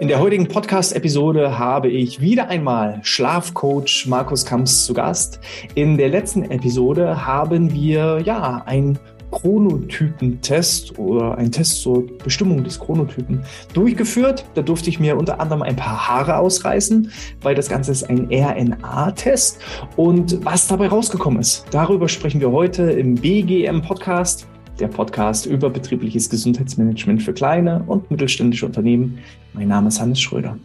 In der heutigen Podcast-Episode habe ich wieder einmal Schlafcoach Markus Kamps zu Gast. In der letzten Episode haben wir ja ein Chronotypentest oder ein Test zur Bestimmung des Chronotypen durchgeführt. Da durfte ich mir unter anderem ein paar Haare ausreißen, weil das Ganze ist ein RNA-Test. Und was dabei rausgekommen ist, darüber sprechen wir heute im BGM-Podcast der Podcast über betriebliches Gesundheitsmanagement für kleine und mittelständische Unternehmen. Mein Name ist Hannes Schröder.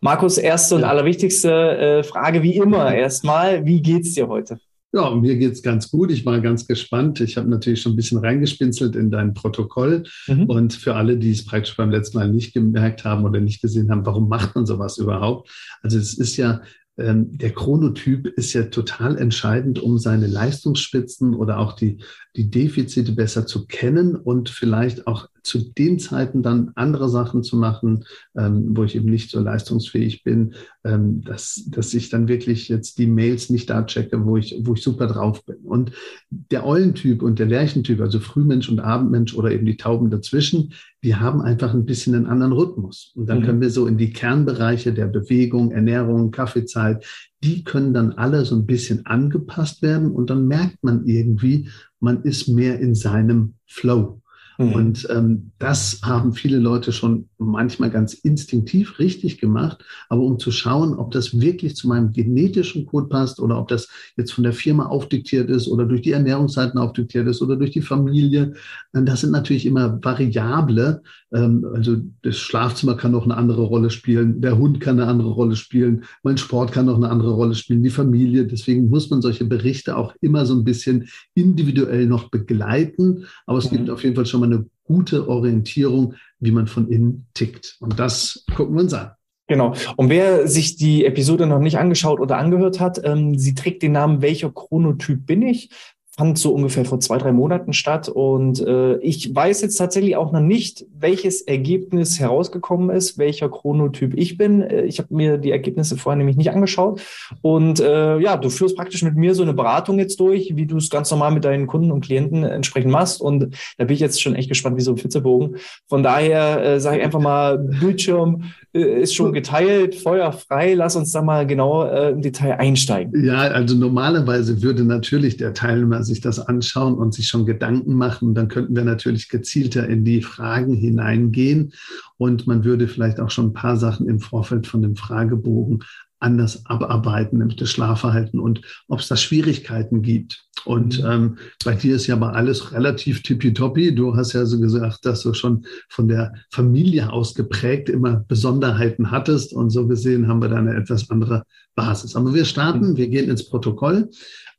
Markus, erste und allerwichtigste äh, Frage wie immer erstmal, wie geht's dir heute? Ja, mir geht's ganz gut. Ich war ganz gespannt. Ich habe natürlich schon ein bisschen reingespinselt in dein Protokoll. Mhm. Und für alle, die es praktisch beim letzten Mal nicht gemerkt haben oder nicht gesehen haben, warum macht man sowas überhaupt? Also es ist ja ähm, der Chronotyp ist ja total entscheidend, um seine Leistungsspitzen oder auch die, die Defizite besser zu kennen und vielleicht auch zu den Zeiten dann andere Sachen zu machen, ähm, wo ich eben nicht so leistungsfähig bin, ähm, dass, dass ich dann wirklich jetzt die Mails nicht da checke, wo ich, wo ich super drauf bin. Und der Eulentyp und der Lerchentyp, also Frühmensch und Abendmensch oder eben die Tauben dazwischen, die haben einfach ein bisschen einen anderen Rhythmus. Und dann mhm. können wir so in die Kernbereiche der Bewegung, Ernährung, Kaffeezeit, die können dann alle so ein bisschen angepasst werden und dann merkt man irgendwie, man ist mehr in seinem Flow. Mhm. Und ähm, das haben viele Leute schon manchmal ganz instinktiv richtig gemacht. Aber um zu schauen, ob das wirklich zu meinem genetischen Code passt oder ob das jetzt von der Firma aufdiktiert ist oder durch die Ernährungsseiten aufdiktiert ist oder durch die Familie, äh, das sind natürlich immer Variable. Ähm, also das Schlafzimmer kann noch eine andere Rolle spielen, der Hund kann eine andere Rolle spielen, mein Sport kann noch eine andere Rolle spielen, die Familie. Deswegen muss man solche Berichte auch immer so ein bisschen individuell noch begleiten. Aber es mhm. gibt auf jeden Fall schon mal eine gute Orientierung, wie man von innen tickt. Und das gucken wir uns an. Genau. Und wer sich die Episode noch nicht angeschaut oder angehört hat, ähm, sie trägt den Namen Welcher Chronotyp bin ich? Fand so ungefähr vor zwei, drei Monaten statt. Und äh, ich weiß jetzt tatsächlich auch noch nicht, welches Ergebnis herausgekommen ist, welcher Chronotyp ich bin. Äh, ich habe mir die Ergebnisse vorher nämlich nicht angeschaut. Und äh, ja, du führst praktisch mit mir so eine Beratung jetzt durch, wie du es ganz normal mit deinen Kunden und Klienten entsprechend machst. Und da bin ich jetzt schon echt gespannt wie so ein Fitzebogen. Von daher äh, sage ich einfach mal, Bildschirm äh, ist schon geteilt, Feuer frei. Lass uns da mal genau äh, im Detail einsteigen. Ja, also normalerweise würde natürlich der Teilnehmer sich das anschauen und sich schon Gedanken machen. Dann könnten wir natürlich gezielter in die Fragen hineingehen und man würde vielleicht auch schon ein paar Sachen im Vorfeld von dem Fragebogen anders abarbeiten, nämlich das Schlafverhalten und ob es da Schwierigkeiten gibt. Und mhm. ähm, bei dir ist ja aber alles relativ tippitoppi. Du hast ja so gesagt, dass du schon von der Familie aus geprägt immer Besonderheiten hattest. Und so gesehen haben wir da eine etwas andere Basis. Aber wir starten, mhm. wir gehen ins Protokoll.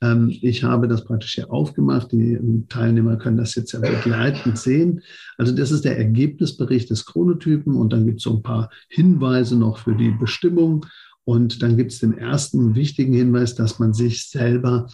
Ähm, ich habe das praktisch hier aufgemacht. Die Teilnehmer können das jetzt ja begleitend sehen. Also das ist der Ergebnisbericht des Chronotypen und dann gibt es so ein paar Hinweise noch für die Bestimmung. Und dann gibt es den ersten wichtigen Hinweis, dass man sich selber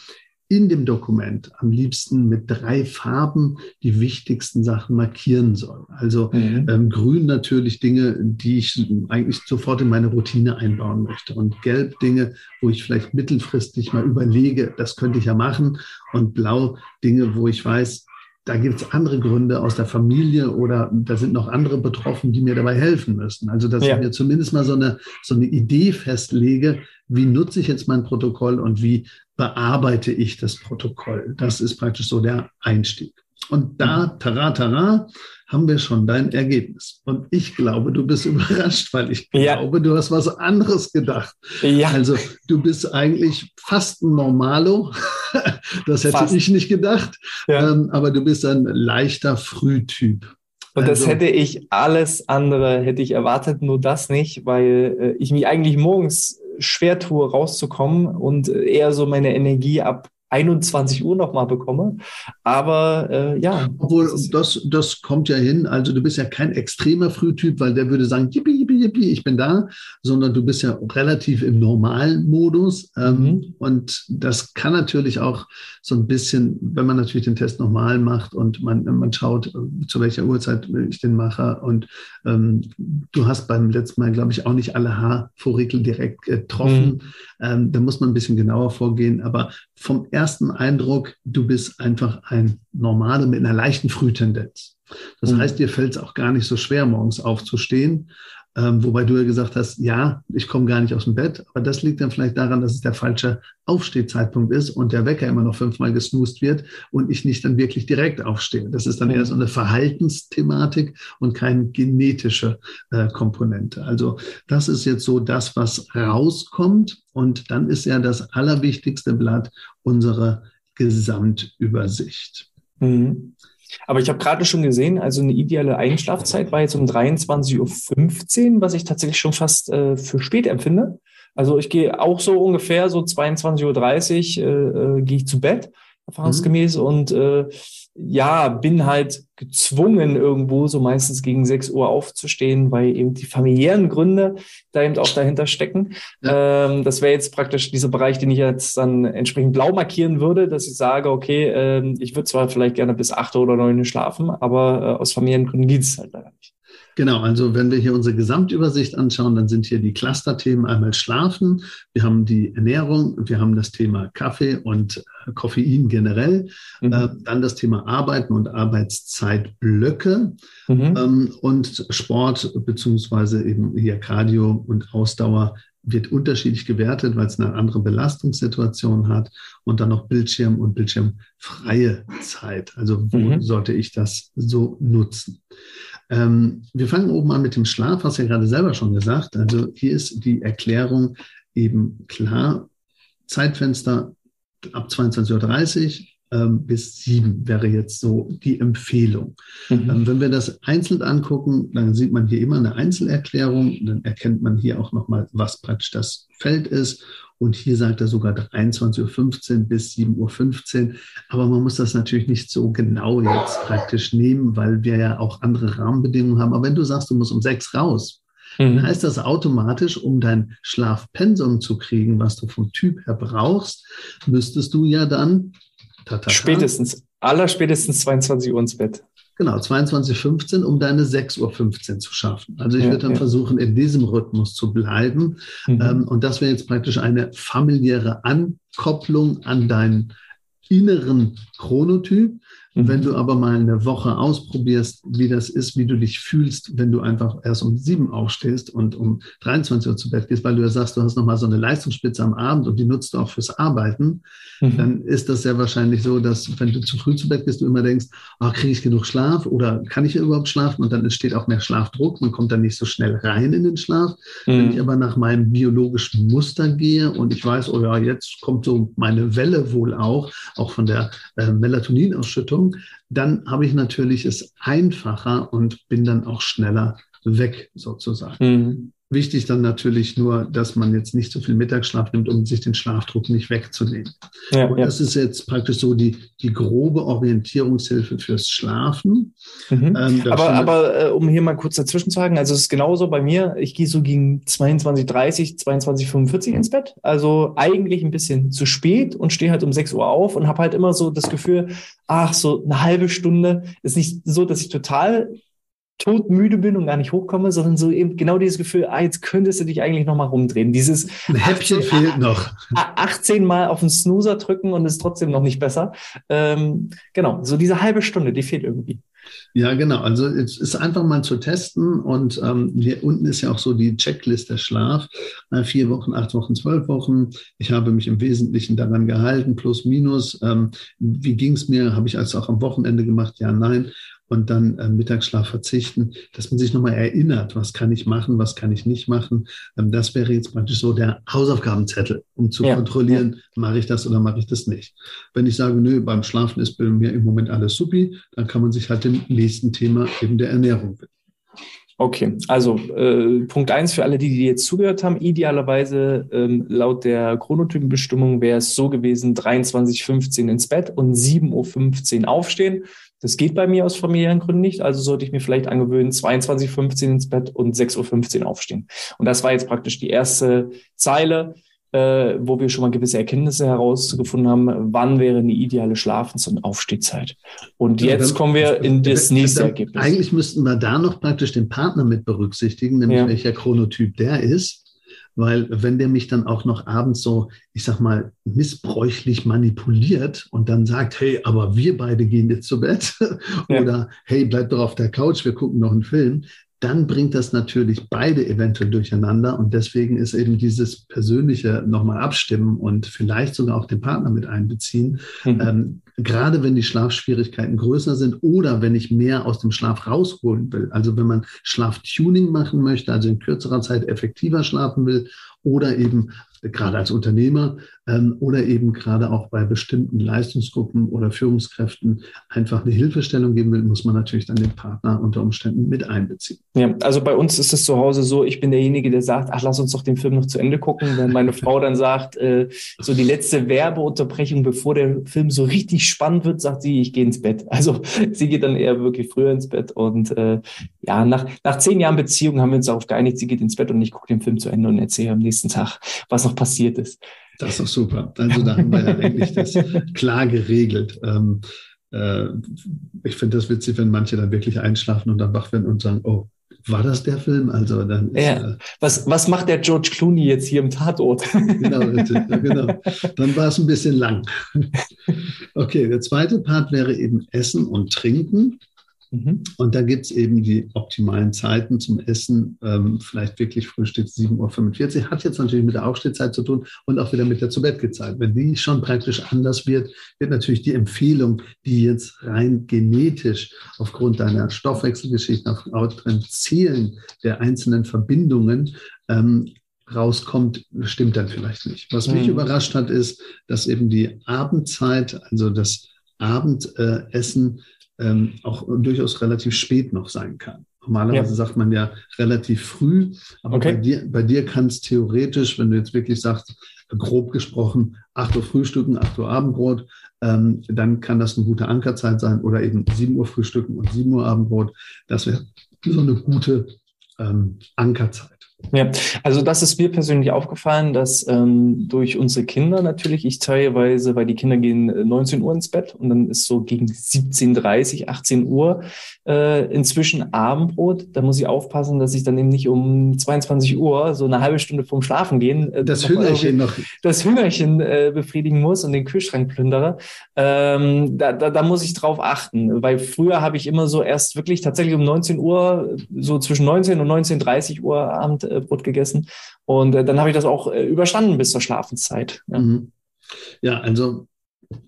in dem Dokument am liebsten mit drei Farben die wichtigsten Sachen markieren soll. Also mhm. ähm, grün natürlich Dinge, die ich eigentlich sofort in meine Routine einbauen möchte. Und gelb Dinge, wo ich vielleicht mittelfristig mal überlege, das könnte ich ja machen. Und blau Dinge, wo ich weiß, da gibt es andere Gründe aus der Familie oder da sind noch andere betroffen, die mir dabei helfen müssen. Also, dass ja. ich mir zumindest mal so eine, so eine Idee festlege, wie nutze ich jetzt mein Protokoll und wie bearbeite ich das Protokoll. Das ist praktisch so der Einstieg. Und da, mhm. tara, tara, haben wir schon dein Ergebnis. Und ich glaube, du bist überrascht, weil ich ja. glaube, du hast was anderes gedacht. Ja. Also du bist eigentlich fast ein Normalo. Das hätte fast. ich nicht gedacht. Ja. Ähm, aber du bist ein leichter Frühtyp. Und das also, hätte ich alles andere, hätte ich erwartet, nur das nicht, weil äh, ich mich eigentlich morgens schwer tue, rauszukommen und eher so meine Energie ab 21 Uhr nochmal bekomme. Aber äh, ja. Obwohl, das, das kommt ja hin. Also du bist ja kein extremer Frühtyp, weil der würde sagen, yippie, yippie, yippie, ich bin da, sondern du bist ja relativ im normalen Modus. Ähm, mhm. Und das kann natürlich auch so ein bisschen, wenn man natürlich den Test nochmal macht und man, man schaut, zu welcher Uhrzeit ich den mache. Und ähm, du hast beim letzten Mal, glaube ich, auch nicht alle Haarforikel direkt getroffen. Mhm. Ähm, da muss man ein bisschen genauer vorgehen. Aber vom ersten Eindruck, du bist einfach ein Normaler mit einer leichten Frühtendenz. Das mhm. heißt, dir fällt es auch gar nicht so schwer, morgens aufzustehen. Ähm, wobei du ja gesagt hast, ja, ich komme gar nicht aus dem Bett, aber das liegt dann vielleicht daran, dass es der falsche Aufstehzeitpunkt ist und der Wecker immer noch fünfmal gesnoost wird und ich nicht dann wirklich direkt aufstehe. Das ist dann eher so eine Verhaltensthematik und keine genetische äh, Komponente. Also das ist jetzt so das, was rauskommt und dann ist ja das allerwichtigste Blatt unsere Gesamtübersicht. Mhm. Aber ich habe gerade schon gesehen, also eine ideale Einschlafzeit war jetzt um 23.15 Uhr, was ich tatsächlich schon fast äh, für spät empfinde. Also ich gehe auch so ungefähr so 22.30 Uhr äh, äh, gehe ich zu Bett, erfahrungsgemäß. Mhm. Und äh, ja, bin halt gezwungen, irgendwo so meistens gegen 6 Uhr aufzustehen, weil eben die familiären Gründe da eben auch dahinter stecken. Ja. Ähm, das wäre jetzt praktisch dieser Bereich, den ich jetzt dann entsprechend blau markieren würde, dass ich sage, okay, ähm, ich würde zwar vielleicht gerne bis 8 oder 9 schlafen, aber äh, aus Familiengründen geht es halt leider nicht. Genau, also wenn wir hier unsere Gesamtübersicht anschauen, dann sind hier die Clusterthemen einmal Schlafen, wir haben die Ernährung, wir haben das Thema Kaffee und äh, Koffein generell, mhm. äh, dann das Thema Arbeiten und Arbeitszeitblöcke mhm. ähm, und Sport beziehungsweise eben hier Cardio und Ausdauer wird unterschiedlich gewertet, weil es eine andere Belastungssituation hat und dann noch Bildschirm und bildschirmfreie Zeit. Also wo mhm. sollte ich das so nutzen? Ähm, wir fangen oben an mit dem Schlaf, hast du ja gerade selber schon gesagt. Also hier ist die Erklärung eben klar. Zeitfenster ab 22.30 Uhr ähm, bis 7 wäre jetzt so die Empfehlung. Mhm. Ähm, wenn wir das einzeln angucken, dann sieht man hier immer eine Einzelerklärung. Dann erkennt man hier auch nochmal, was praktisch das Feld ist. Und hier sagt er sogar 23.15 Uhr bis 7.15 Uhr. Aber man muss das natürlich nicht so genau jetzt praktisch nehmen, weil wir ja auch andere Rahmenbedingungen haben. Aber wenn du sagst, du musst um sechs raus, mhm. dann heißt das automatisch, um dein Schlafpensum zu kriegen, was du vom Typ her brauchst, müsstest du ja dann Tatata, spätestens, allerspätestens 22 Uhr ins Bett. Genau, 22.15 Uhr, um deine 6.15 Uhr zu schaffen. Also ich ja, würde dann ja. versuchen, in diesem Rhythmus zu bleiben. Mhm. Ähm, und das wäre jetzt praktisch eine familiäre Ankopplung an deinen inneren Chronotyp. Mhm. Wenn du aber mal eine Woche ausprobierst, wie das ist, wie du dich fühlst, wenn du einfach erst um sieben aufstehst und um 23 Uhr zu Bett gehst, weil du ja sagst, du hast nochmal so eine Leistungsspitze am Abend und die nutzt du auch fürs Arbeiten, mhm. dann ist das sehr wahrscheinlich so, dass wenn du zu früh zu Bett gehst, du immer denkst, oh, kriege ich genug Schlaf oder kann ich überhaupt schlafen? Und dann entsteht auch mehr Schlafdruck, man kommt dann nicht so schnell rein in den Schlaf. Mhm. Wenn ich aber nach meinem biologischen Muster gehe und ich weiß, oh ja, jetzt kommt so meine Welle wohl auch, auch von der äh, Melatoninausschüttung, Bewegung, dann habe ich natürlich es einfacher und bin dann auch schneller weg sozusagen. Mhm. Wichtig dann natürlich nur, dass man jetzt nicht so viel Mittagsschlaf nimmt, um sich den Schlafdruck nicht wegzunehmen. Ja, und ja. das ist jetzt praktisch so die, die grobe Orientierungshilfe fürs Schlafen. Mhm. Ähm, aber aber äh, um hier mal kurz dazwischen zu sagen, also es ist genauso bei mir. Ich gehe so gegen 22.30, 22.45 ins Bett. Also eigentlich ein bisschen zu spät und stehe halt um 6 Uhr auf und habe halt immer so das Gefühl, ach, so eine halbe Stunde ist nicht so, dass ich total todmüde bin und gar nicht hochkomme, sondern so eben genau dieses Gefühl, ah, jetzt könntest du dich eigentlich noch mal rumdrehen. Dieses Ein Häppchen 18, fehlt noch. 18 Mal auf den Snoozer drücken und ist trotzdem noch nicht besser. Ähm, genau, so diese halbe Stunde, die fehlt irgendwie. Ja, genau. Also es ist einfach mal zu testen und ähm, hier unten ist ja auch so die Checkliste Schlaf. Äh, vier Wochen, acht Wochen, zwölf Wochen. Ich habe mich im Wesentlichen daran gehalten, plus minus. Ähm, wie ging es mir? Habe ich also auch am Wochenende gemacht? Ja, nein und dann äh, Mittagsschlaf verzichten, dass man sich nochmal erinnert, was kann ich machen, was kann ich nicht machen. Ähm, das wäre jetzt praktisch so der Hausaufgabenzettel, um zu ja, kontrollieren, ja. mache ich das oder mache ich das nicht. Wenn ich sage, nö, beim Schlafen ist bei mir im Moment alles supi, dann kann man sich halt dem nächsten Thema eben der Ernährung widmen. Okay, also äh, Punkt eins für alle, die, die jetzt zugehört haben. Idealerweise ähm, laut der Chronotypenbestimmung wäre es so gewesen, 23.15 ins Bett und 7.15 Uhr aufstehen. Das geht bei mir aus familiären Gründen nicht. Also sollte ich mir vielleicht angewöhnen, 22.15 ins Bett und 6.15 Uhr aufstehen. Und das war jetzt praktisch die erste Zeile, äh, wo wir schon mal gewisse Erkenntnisse herausgefunden haben, wann wäre eine ideale Schlafens- und Aufstehzeit. Und ja, jetzt dann, kommen wir in das nächste Ergebnis. Eigentlich müssten wir da noch praktisch den Partner mit berücksichtigen, nämlich ja. welcher Chronotyp der ist. Weil wenn der mich dann auch noch abends so, ich sag mal, missbräuchlich manipuliert und dann sagt, hey, aber wir beide gehen jetzt zu Bett ja. oder hey, bleib doch auf der Couch, wir gucken noch einen Film, dann bringt das natürlich beide eventuell durcheinander. Und deswegen ist eben dieses persönliche nochmal abstimmen und vielleicht sogar auch den Partner mit einbeziehen. Mhm. Ähm, gerade wenn die Schlafschwierigkeiten größer sind oder wenn ich mehr aus dem Schlaf rausholen will. Also wenn man Schlaftuning machen möchte, also in kürzerer Zeit effektiver schlafen will oder eben gerade als Unternehmer ähm, oder eben gerade auch bei bestimmten Leistungsgruppen oder Führungskräften einfach eine Hilfestellung geben will, muss man natürlich dann den Partner unter Umständen mit einbeziehen. Ja, also bei uns ist es zu Hause so, ich bin derjenige, der sagt, ach, lass uns doch den Film noch zu Ende gucken. Wenn meine Frau dann sagt, äh, so die letzte Werbeunterbrechung, bevor der Film so richtig spannend wird, sagt sie, ich gehe ins Bett. Also sie geht dann eher wirklich früher ins Bett und äh, ja, nach, nach zehn Jahren Beziehung haben wir uns darauf geeinigt, sie geht ins Bett und ich gucke den Film zu Ende und erzähle am nächsten Tag, was noch noch passiert ist. Das ist doch super. Also da haben wir ja eigentlich das klar geregelt. Ähm, äh, ich finde das witzig, wenn manche dann wirklich einschlafen und dann wach werden und sagen, oh, war das der Film? Also dann ist, ja. äh, was, was macht der George Clooney jetzt hier im Tatort? genau, genau. Dann war es ein bisschen lang. Okay, der zweite Part wäre eben Essen und Trinken. Mhm. Und da gibt es eben die optimalen Zeiten zum Essen. Ähm, vielleicht wirklich Frühstück 7.45 Uhr. Hat jetzt natürlich mit der Aufstehzeit zu tun und auch wieder mit der Zubettgezeit. Wenn die schon praktisch anders wird, wird natürlich die Empfehlung, die jetzt rein genetisch aufgrund deiner Stoffwechselgeschichte, aufgrund Zielen der einzelnen Verbindungen ähm, rauskommt, stimmt dann vielleicht nicht. Was mich mhm. überrascht hat, ist, dass eben die Abendzeit, also das Abendessen, ähm, auch durchaus relativ spät noch sein kann. Normalerweise ja. sagt man ja relativ früh, aber okay. bei dir, bei dir kann es theoretisch, wenn du jetzt wirklich sagst, grob gesprochen, 8 Uhr Frühstücken, 8 Uhr Abendbrot, ähm, dann kann das eine gute Ankerzeit sein oder eben 7 Uhr Frühstücken und 7 Uhr Abendbrot. Das wäre so eine gute ähm, Ankerzeit. Ja, also das ist mir persönlich aufgefallen, dass ähm, durch unsere Kinder natürlich, ich teilweise, weil die Kinder gehen 19 äh, Uhr ins Bett und dann ist so gegen 17.30, 18 Uhr äh, inzwischen Abendbrot. Da muss ich aufpassen, dass ich dann eben nicht um 22 Uhr, so eine halbe Stunde vorm Schlafen gehen, äh, das Hüngerchen noch. Das Hüngerchen äh, befriedigen muss und den Kühlschrank plündere. Ähm, da, da, da muss ich drauf achten, weil früher habe ich immer so erst wirklich tatsächlich um 19 Uhr, so zwischen 19 und 19.30 Uhr Abend äh, Brot gegessen. Und äh, dann habe ich das auch äh, überstanden bis zur Schlafenszeit. Ja. Mhm. ja, also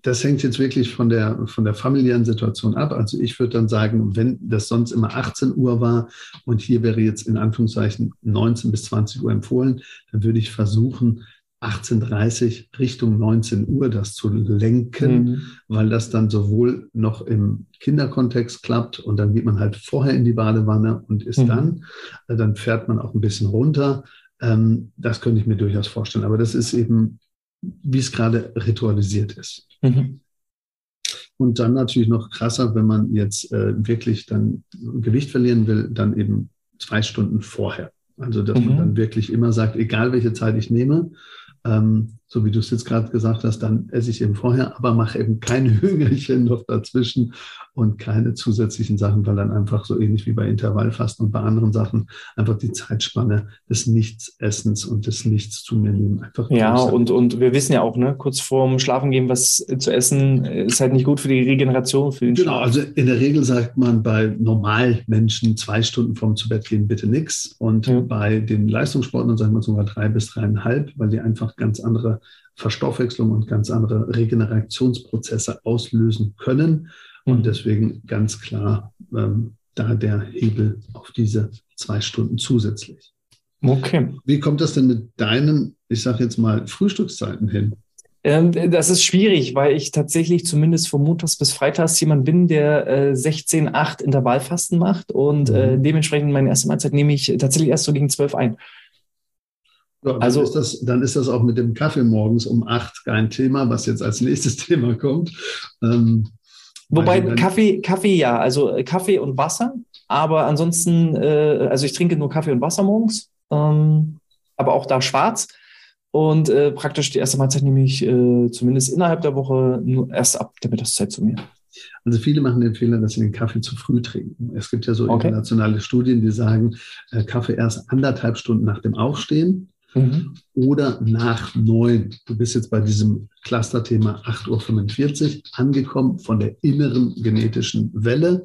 das hängt jetzt wirklich von der, von der familiären Situation ab. Also ich würde dann sagen, wenn das sonst immer 18 Uhr war und hier wäre jetzt in Anführungszeichen 19 bis 20 Uhr empfohlen, dann würde ich versuchen, 18.30 Richtung 19 Uhr das zu lenken, mhm. weil das dann sowohl noch im Kinderkontext klappt und dann geht man halt vorher in die Badewanne und ist mhm. dann, äh, dann fährt man auch ein bisschen runter. Ähm, das könnte ich mir durchaus vorstellen. Aber das ist eben, wie es gerade ritualisiert ist. Mhm. Und dann natürlich noch krasser, wenn man jetzt äh, wirklich dann Gewicht verlieren will, dann eben zwei Stunden vorher. Also, dass man mhm. dann wirklich immer sagt, egal welche Zeit ich nehme, ähm, so wie du es jetzt gerade gesagt hast, dann esse ich eben vorher, aber mache eben kein Hüngerchen noch dazwischen und keine zusätzlichen Sachen, weil dann einfach so ähnlich wie bei Intervallfasten und bei anderen Sachen einfach die Zeitspanne des Nichtsessens und des Nichts zu mir nehmen einfach Ja, und, und wir wissen ja auch, ne, kurz vorm Schlafen gehen was zu essen ist halt nicht gut für die Regeneration, für den Genau, Schlaf. also in der Regel sagt man bei Normalmenschen zwei Stunden vorm zu Bett gehen bitte nichts und ja. bei den Leistungssportlern sagen wir sogar drei bis dreieinhalb, weil die einfach ganz andere Verstoffwechslung und ganz andere Regenerationsprozesse auslösen können. Und mhm. deswegen ganz klar ähm, da der Hebel auf diese zwei Stunden zusätzlich. Okay. Wie kommt das denn mit deinen, ich sage jetzt mal, Frühstückszeiten hin? Ähm, das ist schwierig, weil ich tatsächlich zumindest von Montags bis Freitags jemand bin, der äh, 16-8 Intervallfasten macht und äh, mhm. dementsprechend meine erste Mahlzeit nehme ich tatsächlich erst so gegen 12 ein. Ja, dann also ist das, dann ist das auch mit dem Kaffee morgens um acht kein Thema, was jetzt als nächstes Thema kommt. Ähm, Wobei Kaffee, Kaffee ja, also äh, Kaffee und Wasser, aber ansonsten, äh, also ich trinke nur Kaffee und Wasser morgens, ähm, aber auch da schwarz. Und äh, praktisch die erste Mahlzeit nehme ich äh, zumindest innerhalb der Woche nur erst ab der Mittagszeit zu mir. Also viele machen den Fehler, dass sie den Kaffee zu früh trinken. Es gibt ja so okay. internationale Studien, die sagen, äh, Kaffee erst anderthalb Stunden nach dem Aufstehen mhm. oder nach neun. Du bist jetzt bei diesem Clusterthema 8.45 Uhr angekommen von der inneren genetischen Welle.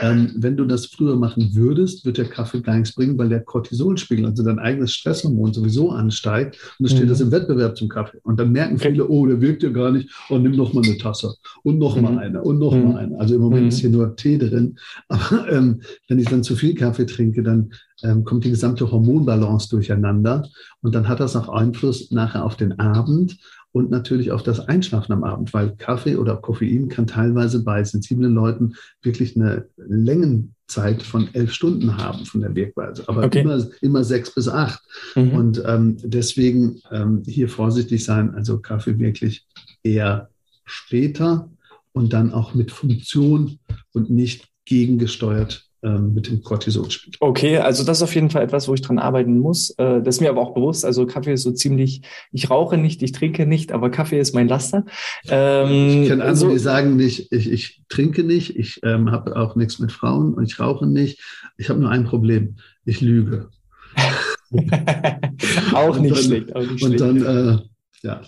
Ähm, wenn du das früher machen würdest, wird der Kaffee gar nichts bringen, weil der Cortisolspiegel, also dein eigenes Stresshormon sowieso ansteigt und es steht mhm. das im Wettbewerb zum Kaffee. Und dann merken viele, oh, der wirkt ja gar nicht, oh, nimm noch mal eine Tasse und noch mhm. mal eine und noch mhm. mal eine. Also im Moment mhm. ist hier nur Tee drin. Aber ähm, wenn ich dann zu viel Kaffee trinke, dann ähm, kommt die gesamte Hormonbalance durcheinander und dann hat das auch Einfluss nachher auf den Abend und natürlich auf das Einschlafen am Abend, weil Kaffee oder Koffein kann teilweise bei sensiblen Leuten wirklich eine Längenzeit von elf Stunden haben von der Wirkweise, aber okay. immer, immer sechs bis acht. Mhm. Und ähm, deswegen ähm, hier vorsichtig sein, also Kaffee wirklich eher später und dann auch mit Funktion und nicht gegengesteuert mit dem Cortisolspiegel. Okay, also das ist auf jeden Fall etwas, wo ich dran arbeiten muss. Äh, das ist mir aber auch bewusst. Also Kaffee ist so ziemlich, ich rauche nicht, ich trinke nicht, aber Kaffee ist mein Laster. Ähm, ich kenne andere, so, die sagen nicht, ich, ich trinke nicht, ich ähm, habe auch nichts mit Frauen und ich rauche nicht. Ich habe nur ein Problem, ich lüge. auch, nicht dann, schlecht, auch nicht und schlecht. Und dann, äh, ja,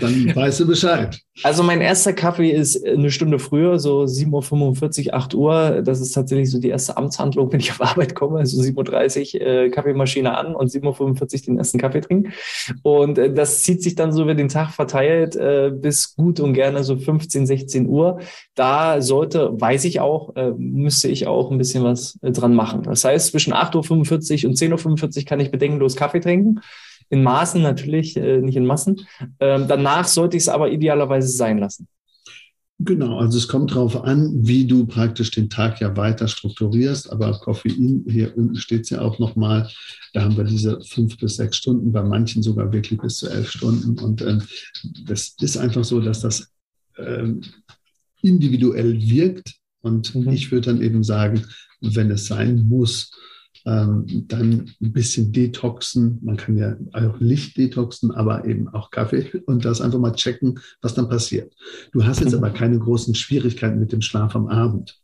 dann weißt du Bescheid. Also mein erster Kaffee ist eine Stunde früher, so 7.45 Uhr, 8 Uhr. Das ist tatsächlich so die erste Amtshandlung, wenn ich auf Arbeit komme. Also 7.30 Uhr äh, Kaffeemaschine an und 7.45 Uhr den ersten Kaffee trinken. Und äh, das zieht sich dann so über den Tag verteilt äh, bis gut und gerne so 15, 16 Uhr. Da sollte, weiß ich auch, äh, müsste ich auch ein bisschen was äh, dran machen. Das heißt, zwischen 8.45 Uhr und 10.45 Uhr kann ich bedenkenlos Kaffee trinken in Maßen natürlich, äh, nicht in Massen. Ähm, danach sollte ich es aber idealerweise sein lassen. Genau, also es kommt darauf an, wie du praktisch den Tag ja weiter strukturierst. Aber Koffein, hier unten steht es ja auch nochmal, da haben wir diese fünf bis sechs Stunden, bei manchen sogar wirklich bis zu elf Stunden. Und ähm, das ist einfach so, dass das ähm, individuell wirkt. Und mhm. ich würde dann eben sagen, wenn es sein muss, ähm, dann ein bisschen detoxen. Man kann ja auch Licht detoxen, aber eben auch Kaffee und das einfach mal checken, was dann passiert. Du hast jetzt mhm. aber keine großen Schwierigkeiten mit dem Schlaf am Abend.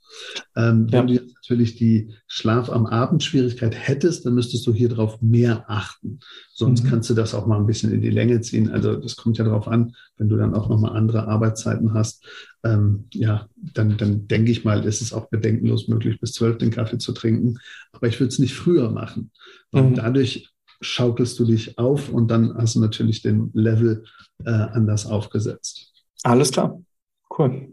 Ähm, ja. Wenn du jetzt natürlich die Schlaf am Abend Schwierigkeit hättest, dann müsstest du hier drauf mehr achten. Sonst mhm. kannst du das auch mal ein bisschen in die Länge ziehen. Also das kommt ja darauf an, wenn du dann auch nochmal andere Arbeitszeiten hast. Ähm, ja, dann, dann denke ich mal, ist es auch bedenkenlos möglich, bis zwölf den Kaffee zu trinken. Aber ich würde es nicht früher machen. Und mhm. dadurch schaukelst du dich auf und dann hast du natürlich den Level äh, anders aufgesetzt. Alles klar. Cool.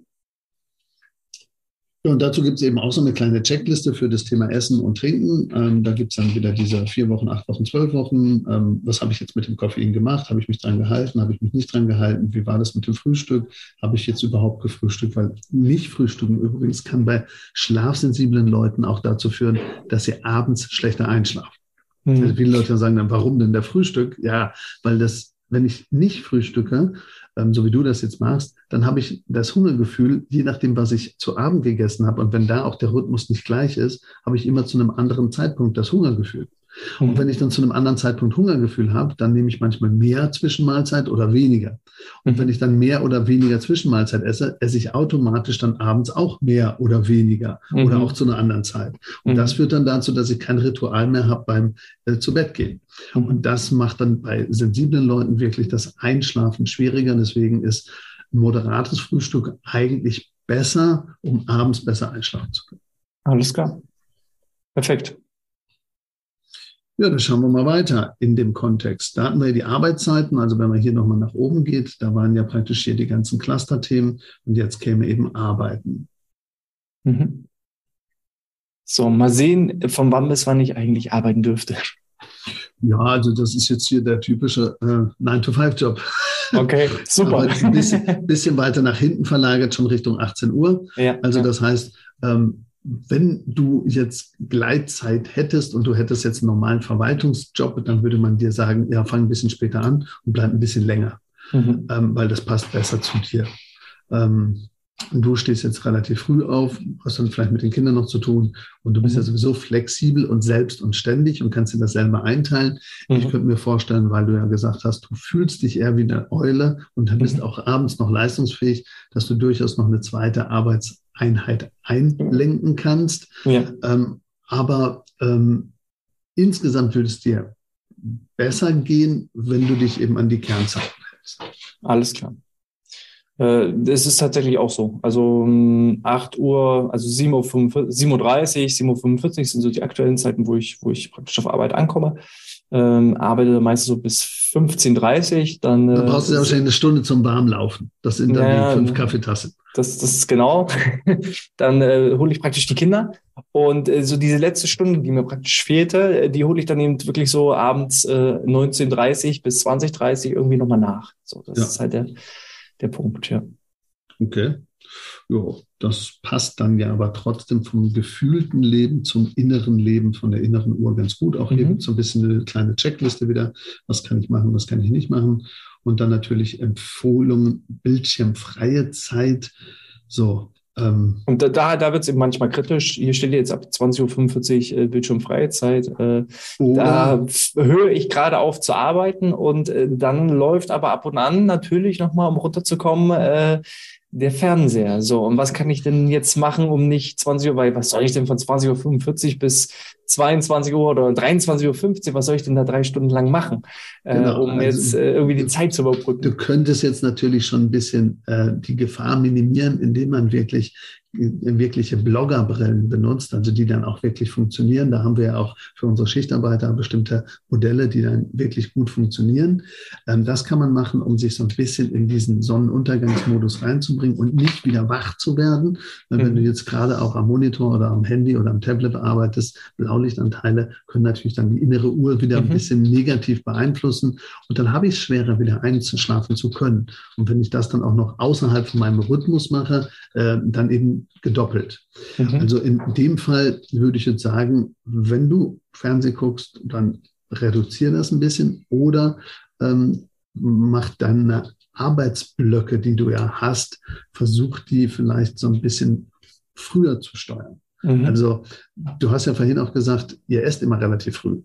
Und dazu gibt es eben auch so eine kleine Checkliste für das Thema Essen und Trinken. Ähm, da gibt es dann wieder diese vier Wochen, acht Wochen, zwölf Wochen. Ähm, was habe ich jetzt mit dem Koffein gemacht? Habe ich mich dran gehalten? Habe ich mich nicht dran gehalten? Wie war das mit dem Frühstück? Habe ich jetzt überhaupt gefrühstückt? Weil nicht frühstücken übrigens kann bei schlafsensiblen Leuten auch dazu führen, dass sie abends schlechter einschlafen. Mhm. Also viele Leute sagen dann, warum denn der Frühstück? Ja, weil das, wenn ich nicht frühstücke, ähm, so wie du das jetzt machst, dann habe ich das Hungergefühl, je nachdem, was ich zu Abend gegessen habe. Und wenn da auch der Rhythmus nicht gleich ist, habe ich immer zu einem anderen Zeitpunkt das Hungergefühl. Und mhm. wenn ich dann zu einem anderen Zeitpunkt Hungergefühl habe, dann nehme ich manchmal mehr Zwischenmahlzeit oder weniger. Und mhm. wenn ich dann mehr oder weniger Zwischenmahlzeit esse, esse ich automatisch dann abends auch mehr oder weniger mhm. oder auch zu einer anderen Zeit. Und mhm. das führt dann dazu, dass ich kein Ritual mehr habe beim äh, zu Bett gehen. Und das macht dann bei sensiblen Leuten wirklich das Einschlafen schwieriger. Deswegen ist ein moderates Frühstück eigentlich besser, um abends besser einschlafen zu können. Alles klar. Perfekt. Ja, dann schauen wir mal weiter in dem Kontext. Da hatten wir die Arbeitszeiten, also wenn man hier nochmal nach oben geht, da waren ja praktisch hier die ganzen Cluster-Themen und jetzt käme eben Arbeiten. Mhm. So, mal sehen, von wann bis wann ich eigentlich arbeiten dürfte. Ja, also das ist jetzt hier der typische äh, 9-to-5-Job. Okay, super. Aber ein bisschen, bisschen, weiter nach hinten verlagert, schon Richtung 18 Uhr. Ja, also ja. das heißt, ähm, wenn du jetzt Gleitzeit hättest und du hättest jetzt einen normalen Verwaltungsjob, dann würde man dir sagen, ja, fang ein bisschen später an und bleib ein bisschen länger, mhm. ähm, weil das passt besser zu dir. Ähm, du stehst jetzt relativ früh auf, hast dann vielleicht mit den Kindern noch zu tun und du bist mhm. ja sowieso flexibel und selbst und ständig und kannst dir das selber einteilen. Mhm. Ich könnte mir vorstellen, weil du ja gesagt hast, du fühlst dich eher wie eine Eule und dann bist mhm. auch abends noch leistungsfähig, dass du durchaus noch eine zweite Arbeitseinheit einlenken kannst. Ja. Ähm, aber ähm, insgesamt würde es dir besser gehen, wenn du dich eben an die Kernzeiten hältst. Alles klar. Äh, es ist tatsächlich auch so. Also 8 Uhr, also 7.30 Uhr, 7.45 Uhr sind so die aktuellen Zeiten, wo ich, wo ich praktisch auf Arbeit ankomme. Ähm, arbeite meistens so bis 15.30 dann. Da brauchst du ja wahrscheinlich eine Stunde zum Warmlaufen. Das sind dann ja, die fünf Kaffeetassen. Das, das ist genau. dann äh, hole ich praktisch die Kinder. Und äh, so diese letzte Stunde, die mir praktisch fehlte, äh, die hole ich dann eben wirklich so abends äh, 19.30 bis 20.30 irgendwie nochmal nach. So, das ja. ist halt der, der Punkt, ja. Okay. Ja, das passt dann ja aber trotzdem vom gefühlten Leben zum inneren Leben, von der inneren Uhr ganz gut. Auch hier mhm. gibt es so ein bisschen eine kleine Checkliste wieder. Was kann ich machen, was kann ich nicht machen? Und dann natürlich Empfohlungen, bildschirmfreie Zeit. So, ähm, und da, da, da wird es eben manchmal kritisch. Hier steht jetzt ab 20.45 Uhr äh, bildschirmfreie Zeit. Äh, da höre ich gerade auf zu arbeiten und äh, dann läuft aber ab und an natürlich nochmal, um runterzukommen, der Fernseher. So, und was kann ich denn jetzt machen, um nicht 20 Uhr, weil was soll ich denn von 20.45 Uhr bis 22 Uhr oder 23.15 Uhr, was soll ich denn da drei Stunden lang machen, äh, genau, um also jetzt äh, irgendwie die Zeit zu überbrücken? Du könntest jetzt natürlich schon ein bisschen äh, die Gefahr minimieren, indem man wirklich wirkliche Bloggerbrillen benutzt, also die dann auch wirklich funktionieren. Da haben wir ja auch für unsere Schichtarbeiter bestimmte Modelle, die dann wirklich gut funktionieren. Ähm, das kann man machen, um sich so ein bisschen in diesen Sonnenuntergangsmodus reinzubringen und nicht wieder wach zu werden. Weil wenn du mhm. jetzt gerade auch am Monitor oder am Handy oder am Tablet arbeitest, Blaulichtanteile können natürlich dann die innere Uhr wieder ein mhm. bisschen negativ beeinflussen. Und dann habe ich es schwerer, wieder einzuschlafen zu können. Und wenn ich das dann auch noch außerhalb von meinem Rhythmus mache, äh, dann eben gedoppelt. Mhm. Also in dem Fall würde ich jetzt sagen, wenn du Fernsehen guckst, dann reduziere das ein bisschen oder ähm, mach deine Arbeitsblöcke, die du ja hast, versuch die vielleicht so ein bisschen früher zu steuern. Mhm. Also du hast ja vorhin auch gesagt, ihr esst immer relativ früh.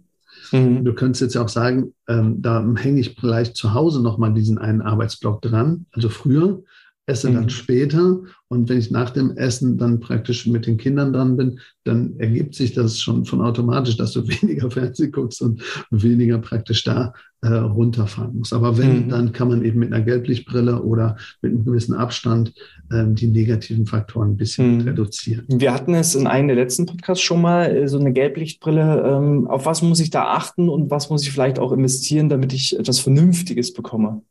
Mhm. Du könntest jetzt ja auch sagen, ähm, da hänge ich vielleicht zu Hause nochmal diesen einen Arbeitsblock dran, also früher, esse mhm. dann später und wenn ich nach dem Essen dann praktisch mit den Kindern dran bin, dann ergibt sich das schon von automatisch, dass du weniger Fernsehen guckst und weniger praktisch da äh, runterfahren musst. Aber wenn, mhm. dann kann man eben mit einer Gelblichtbrille oder mit einem gewissen Abstand ähm, die negativen Faktoren ein bisschen mhm. reduzieren. Wir hatten es in einem der letzten Podcasts schon mal, äh, so eine Gelblichtbrille. Ähm, auf was muss ich da achten und was muss ich vielleicht auch investieren, damit ich etwas Vernünftiges bekomme?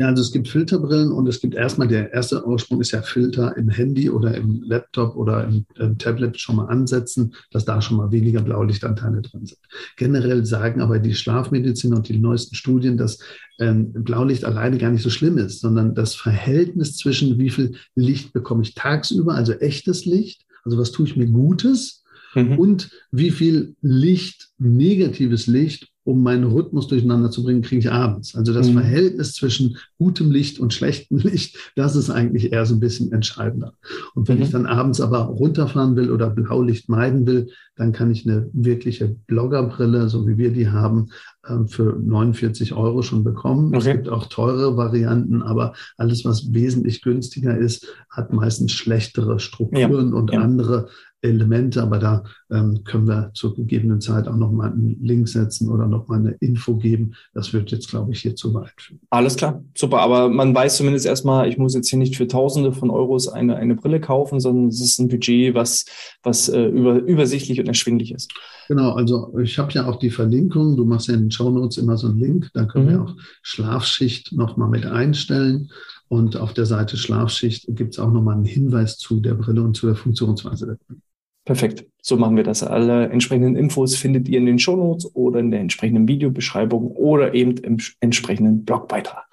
Ja, also es gibt Filterbrillen und es gibt erstmal, der erste Ursprung ist ja Filter im Handy oder im Laptop oder im, im, Tablet schon mal ansetzen, dass da schon mal weniger Blaulichtanteile drin sind. Generell sagen aber die Schlafmedizin und die neuesten Studien, dass ähm, Blaulicht alleine gar nicht so schlimm ist, sondern das Verhältnis zwischen wie viel Licht bekomme ich tagsüber, also echtes Licht, also was tue ich mir Gutes, mhm. und wie viel Licht, negatives Licht um meinen Rhythmus durcheinander zu bringen, kriege ich abends. Also das mhm. Verhältnis zwischen gutem Licht und schlechtem Licht, das ist eigentlich eher so ein bisschen entscheidender. Und wenn mhm. ich dann abends aber runterfahren will oder Blaulicht meiden will, dann kann ich eine wirkliche Bloggerbrille, so wie wir die haben, ähm, für 49 Euro schon bekommen. Okay. Es gibt auch teure Varianten, aber alles, was wesentlich günstiger ist, hat meistens schlechtere Strukturen ja. und ja. andere Elemente, aber da ähm, können wir zur gegebenen Zeit auch nochmal einen Link setzen oder nochmal eine Info geben. Das wird jetzt, glaube ich, hier zu weit führen. Alles klar, super. Aber man weiß zumindest erstmal, ich muss jetzt hier nicht für Tausende von Euros eine, eine Brille kaufen, sondern es ist ein Budget, was, was äh, über, übersichtlich und erschwinglich ist. Genau, also ich habe ja auch die Verlinkung. Du machst ja in den Show Notes immer so einen Link. Da können mhm. wir auch Schlafschicht nochmal mit einstellen. Und auf der Seite Schlafschicht gibt es auch nochmal einen Hinweis zu der Brille und zu der Funktionsweise der Brille. Perfekt. So machen wir das. Alle entsprechenden Infos findet ihr in den Shownotes oder in der entsprechenden Videobeschreibung oder eben im entsprechenden Blogbeitrag.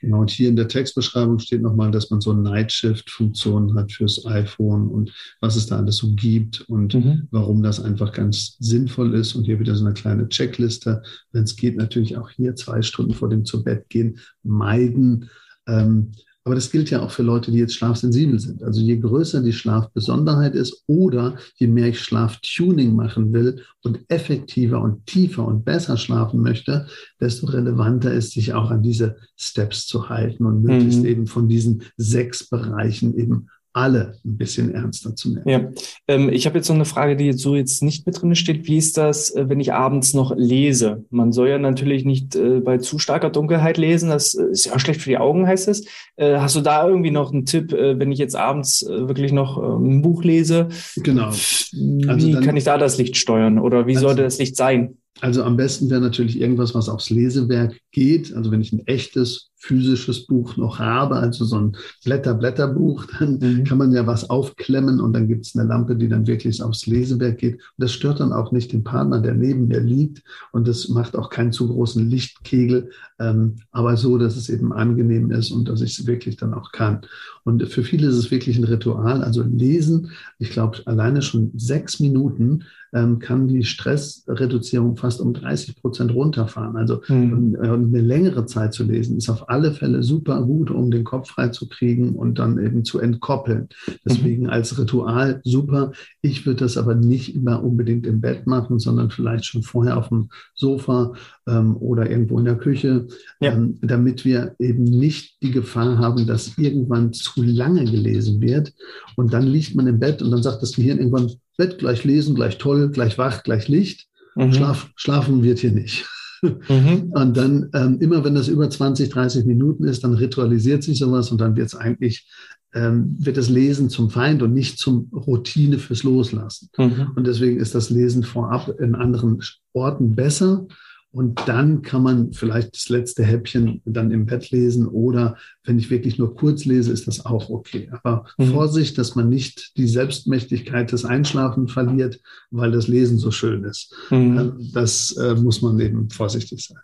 Genau, und hier in der Textbeschreibung steht nochmal, dass man so Nightshift-Funktionen hat fürs iPhone und was es da alles so gibt und mhm. warum das einfach ganz sinnvoll ist. Und hier wieder so eine kleine Checkliste. Wenn es geht, natürlich auch hier zwei Stunden vor dem zu Bett gehen meiden. Ähm, aber das gilt ja auch für Leute, die jetzt schlafsensibel sind. Also je größer die Schlafbesonderheit ist oder je mehr ich Schlaftuning machen will und effektiver und tiefer und besser schlafen möchte, desto relevanter ist, sich auch an diese Steps zu halten und möglichst mhm. eben von diesen sechs Bereichen eben alle ein bisschen ernster zu nehmen. Ja, ähm, ich habe jetzt noch eine Frage, die jetzt so jetzt nicht mit drin steht. Wie ist das, äh, wenn ich abends noch lese? Man soll ja natürlich nicht äh, bei zu starker Dunkelheit lesen. Das äh, ist ja auch schlecht für die Augen, heißt es. Äh, hast du da irgendwie noch einen Tipp, äh, wenn ich jetzt abends äh, wirklich noch ein Buch lese? Genau. Wie also dann, kann ich da das Licht steuern oder wie also, sollte das Licht sein? Also am besten wäre natürlich irgendwas, was aufs Lesewerk geht. Also wenn ich ein echtes physisches Buch noch habe, also so ein Blätter-Blätterbuch, dann mhm. kann man ja was aufklemmen und dann gibt es eine Lampe, die dann wirklich aufs Lesewerk geht. Und das stört dann auch nicht den Partner, der neben mir liegt und das macht auch keinen zu großen Lichtkegel, ähm, aber so, dass es eben angenehm ist und dass ich es wirklich dann auch kann. Und für viele ist es wirklich ein Ritual. Also lesen, ich glaube, alleine schon sechs Minuten ähm, kann die Stressreduzierung fast um 30 Prozent runterfahren. Also mhm. eine längere Zeit zu lesen ist auf alle Fälle super gut, um den Kopf frei zu kriegen und dann eben zu entkoppeln. Deswegen mhm. als Ritual super. Ich würde das aber nicht immer unbedingt im Bett machen, sondern vielleicht schon vorher auf dem Sofa ähm, oder irgendwo in der Küche, ja. ähm, damit wir eben nicht die Gefahr haben, dass irgendwann zu lange gelesen wird und dann liegt man im Bett und dann sagt das Gehirn irgendwann, Bett gleich lesen, gleich toll, gleich wach, gleich Licht. Mhm. Schlaf, schlafen wird hier nicht. Mhm. Und dann ähm, immer, wenn das über 20, 30 Minuten ist, dann ritualisiert sich sowas und dann wird es eigentlich, ähm, wird das Lesen zum Feind und nicht zum Routine fürs Loslassen. Mhm. Und deswegen ist das Lesen vorab in anderen Orten besser. Und dann kann man vielleicht das letzte Häppchen dann im Bett lesen oder wenn ich wirklich nur kurz lese, ist das auch okay. Aber mhm. Vorsicht, dass man nicht die Selbstmächtigkeit des Einschlafen verliert, weil das Lesen so schön ist. Mhm. Das äh, muss man eben vorsichtig sein.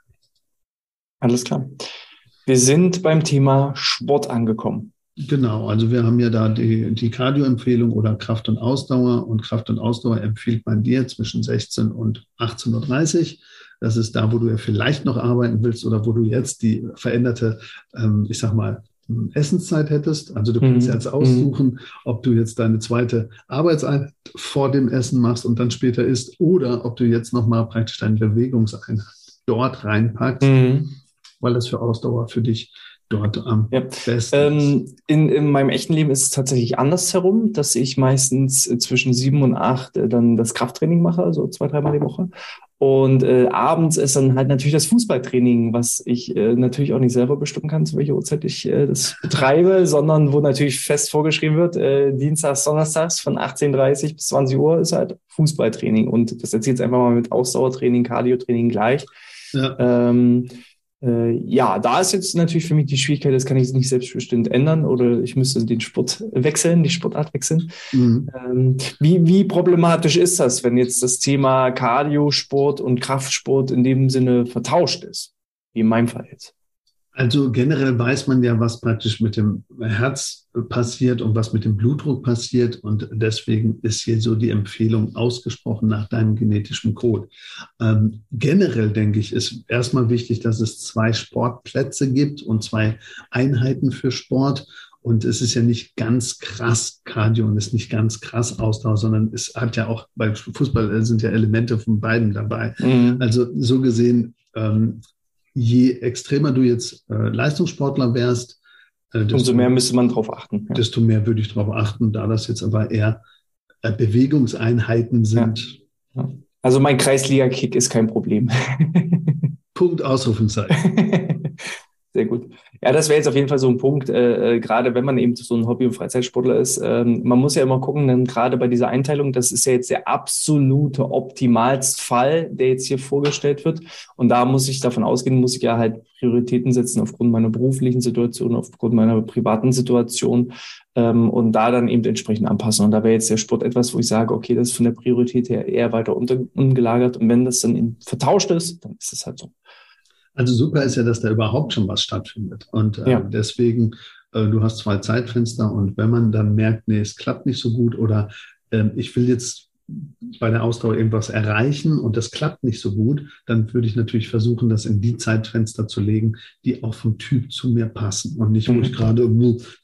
Alles klar. Wir sind beim Thema Sport angekommen. Genau, also wir haben ja da die, die Cardio-Empfehlung oder Kraft und Ausdauer und Kraft und Ausdauer empfiehlt man dir zwischen 16 und 18.30 Uhr. Das ist da, wo du ja vielleicht noch arbeiten willst oder wo du jetzt die veränderte, ähm, ich sag mal, Essenszeit hättest. Also du kannst mhm. jetzt aussuchen, ob du jetzt deine zweite Arbeitseinheit vor dem Essen machst und dann später isst oder ob du jetzt nochmal praktisch deine Bewegungseinheit dort reinpackst, mhm. weil das für Ausdauer für dich dort am ja. besten ähm, in, in meinem echten Leben ist es tatsächlich andersherum, dass ich meistens zwischen sieben und acht äh, dann das Krafttraining mache, so zwei, dreimal die Woche. Und äh, abends ist dann halt natürlich das Fußballtraining, was ich äh, natürlich auch nicht selber bestimmen kann, zu welcher Uhrzeit ich äh, das betreibe, sondern wo natürlich fest vorgeschrieben wird, äh, Dienstags, Donnerstags von 18.30 bis 20 Uhr ist halt Fußballtraining. Und das erzählt einfach mal mit Ausdauertraining, Cardiotraining gleich. Ja. Ähm, äh, ja, da ist jetzt natürlich für mich die Schwierigkeit, das kann ich nicht selbstbestimmt ändern oder ich müsste den Sport wechseln, die Sportart wechseln. Mhm. Ähm, wie, wie problematisch ist das, wenn jetzt das Thema Cardio-Sport und Kraftsport in dem Sinne vertauscht ist? Wie in meinem Fall jetzt. Also generell weiß man ja, was praktisch mit dem Herz passiert und was mit dem Blutdruck passiert. Und deswegen ist hier so die Empfehlung ausgesprochen nach deinem genetischen Code. Ähm, generell denke ich, ist erstmal wichtig, dass es zwei Sportplätze gibt und zwei Einheiten für Sport. Und es ist ja nicht ganz krass Cardio und ist nicht ganz krass Ausdauer, sondern es hat ja auch bei Fußball sind ja Elemente von beiden dabei. Mhm. Also so gesehen ähm, je extremer du jetzt äh, Leistungssportler wärst, äh, desto, umso mehr müsste man darauf achten. Ja. Desto mehr würde ich darauf achten, da das jetzt aber eher äh, Bewegungseinheiten sind. Ja. Ja. Also mein Kreisliga-Kick ist kein Problem. Punkt Ausrufenzeichen. Sehr gut. Ja, das wäre jetzt auf jeden Fall so ein Punkt, äh, äh, gerade wenn man eben so ein Hobby- und Freizeitsportler ist. Ähm, man muss ja immer gucken, denn gerade bei dieser Einteilung, das ist ja jetzt der absolute optimalste Fall, der jetzt hier vorgestellt wird. Und da muss ich davon ausgehen, muss ich ja halt Prioritäten setzen aufgrund meiner beruflichen Situation, aufgrund meiner privaten Situation ähm, und da dann eben entsprechend anpassen. Und da wäre jetzt der Sport etwas, wo ich sage, okay, das ist von der Priorität her eher weiter unter. Und wenn das dann vertauscht ist, dann ist es halt so. Also super ist ja, dass da überhaupt schon was stattfindet. Und äh, ja. deswegen, äh, du hast zwei Zeitfenster und wenn man dann merkt, nee, es klappt nicht so gut oder äh, ich will jetzt bei der Ausdauer irgendwas erreichen und das klappt nicht so gut, dann würde ich natürlich versuchen, das in die Zeitfenster zu legen, die auch vom Typ zu mir passen und nicht, wo mhm. ich gerade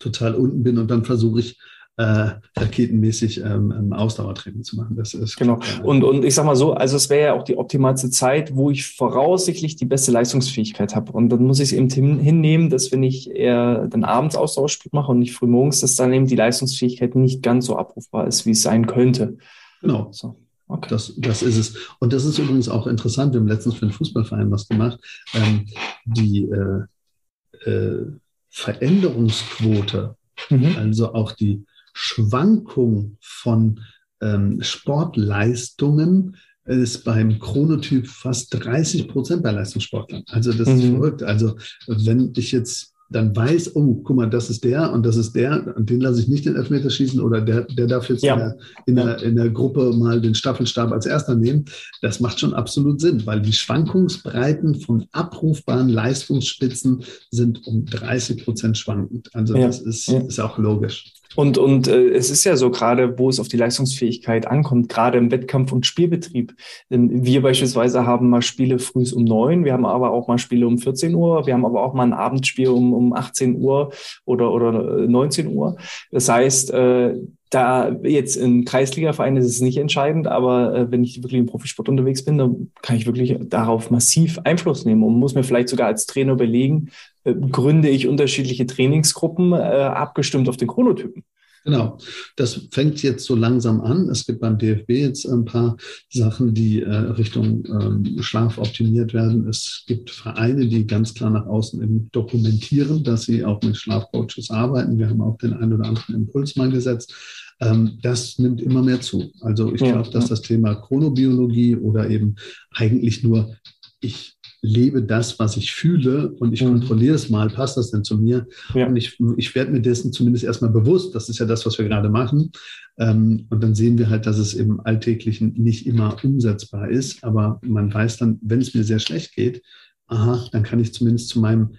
total unten bin und dann versuche ich äh, raketenmäßig ähm, ähm, Ausdauertraining zu machen. Das ist genau. Und, und ich sag mal so, also es wäre ja auch die optimalste Zeit, wo ich voraussichtlich die beste Leistungsfähigkeit habe. Und dann muss ich es eben hinnehmen, dass wenn ich eher dann abends Ausdauersport mache und nicht früh morgens, dass dann eben die Leistungsfähigkeit nicht ganz so abrufbar ist, wie es sein könnte. Genau. So. Okay. Das, das ist es. Und das ist übrigens auch interessant. Wir haben letztens für den Fußballverein was gemacht. Ähm, die äh, äh, Veränderungsquote, mhm. also auch die Schwankung von ähm, Sportleistungen ist beim Chronotyp fast 30 Prozent bei Leistungssportlern. Also das mhm. ist verrückt. Also wenn ich jetzt dann weiß, oh, guck mal, das ist der und das ist der, und den lasse ich nicht den Elfmeter schießen oder der, der darf jetzt ja. in, der, in, der, in, der, Gruppe mal den Staffelstab als erster nehmen. Das macht schon absolut Sinn, weil die Schwankungsbreiten von abrufbaren Leistungsspitzen sind um 30 Prozent schwankend. Also ja. das ist, ja. ist auch logisch. Und, und äh, es ist ja so, gerade wo es auf die Leistungsfähigkeit ankommt, gerade im Wettkampf- und Spielbetrieb. Denn wir beispielsweise haben mal Spiele früh um neun, wir haben aber auch mal Spiele um 14 Uhr, wir haben aber auch mal ein Abendspiel um, um 18 Uhr oder, oder 19 Uhr. Das heißt, äh, da jetzt in Kreisliga-Vereinen ist es nicht entscheidend, aber äh, wenn ich wirklich im Profisport unterwegs bin, dann kann ich wirklich darauf massiv Einfluss nehmen und muss mir vielleicht sogar als Trainer überlegen, äh, gründe ich unterschiedliche Trainingsgruppen äh, abgestimmt auf den Chronotypen. Genau, das fängt jetzt so langsam an. Es gibt beim DFB jetzt ein paar Sachen, die äh, Richtung ähm, Schlaf optimiert werden. Es gibt Vereine, die ganz klar nach außen dokumentieren, dass sie auch mit Schlafcoaches arbeiten. Wir haben auch den einen oder anderen Impuls mal gesetzt. Ähm, das nimmt immer mehr zu. Also ich ja, glaube, dass ja. das Thema Chronobiologie oder eben eigentlich nur ich lebe das, was ich fühle und ich mhm. kontrolliere es mal, passt das denn zu mir? Ja. Und ich, ich werde mir dessen zumindest erstmal bewusst, das ist ja das, was wir gerade machen. Ähm, und dann sehen wir halt, dass es im Alltäglichen nicht immer umsetzbar ist, aber man weiß dann, wenn es mir sehr schlecht geht, aha, dann kann ich zumindest zu meinem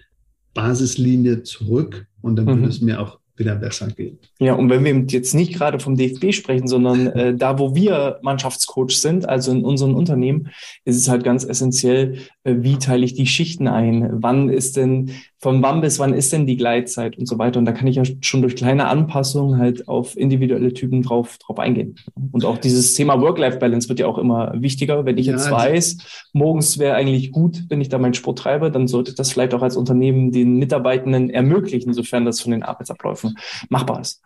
Basislinie zurück und dann mhm. würde es mir auch wieder besser gehen. Ja, und wenn wir jetzt nicht gerade vom DFB sprechen, sondern äh, da, wo wir Mannschaftscoach sind, also in unseren Unternehmen, ist es halt ganz essentiell, wie teile ich die Schichten ein? Wann ist denn, von wann bis wann ist denn die Gleitzeit und so weiter? Und da kann ich ja schon durch kleine Anpassungen halt auf individuelle Typen drauf, drauf eingehen. Und auch dieses Thema Work-Life-Balance wird ja auch immer wichtiger. Wenn ich jetzt ja, weiß, morgens wäre eigentlich gut, wenn ich da meinen Sport treibe, dann sollte das vielleicht auch als Unternehmen den Mitarbeitenden ermöglichen, sofern das von den Arbeitsabläufen machbar ist.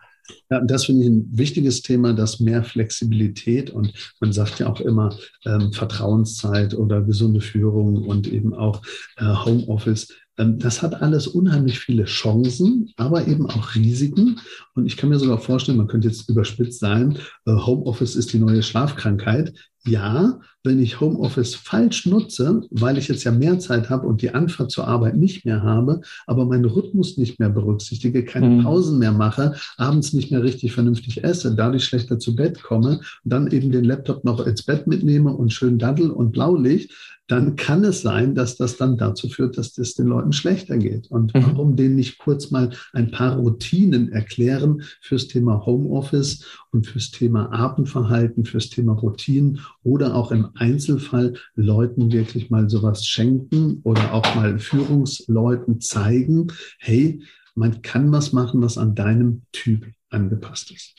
Ja, das finde ich ein wichtiges Thema, dass mehr Flexibilität und man sagt ja auch immer ähm, Vertrauenszeit oder gesunde Führung und eben auch äh, Homeoffice. Ähm, das hat alles unheimlich viele Chancen, aber eben auch Risiken. Und ich kann mir sogar vorstellen, man könnte jetzt überspitzt sein, äh, Homeoffice ist die neue Schlafkrankheit. Ja, wenn ich Homeoffice falsch nutze, weil ich jetzt ja mehr Zeit habe und die Anfahrt zur Arbeit nicht mehr habe, aber meinen Rhythmus nicht mehr berücksichtige, keine mhm. Pausen mehr mache, abends nicht mehr richtig vernünftig esse, dadurch schlechter zu Bett komme und dann eben den Laptop noch ins Bett mitnehme und schön Daddel und Blaulicht, dann kann es sein, dass das dann dazu führt, dass es den Leuten schlechter geht. Und mhm. warum denen nicht kurz mal ein paar Routinen erklären fürs Thema Homeoffice und fürs Thema Abendverhalten, fürs Thema Routinen oder auch im Einzelfall Leuten wirklich mal sowas schenken oder auch mal Führungsleuten zeigen, hey, man kann was machen, was an deinem Typ angepasst ist.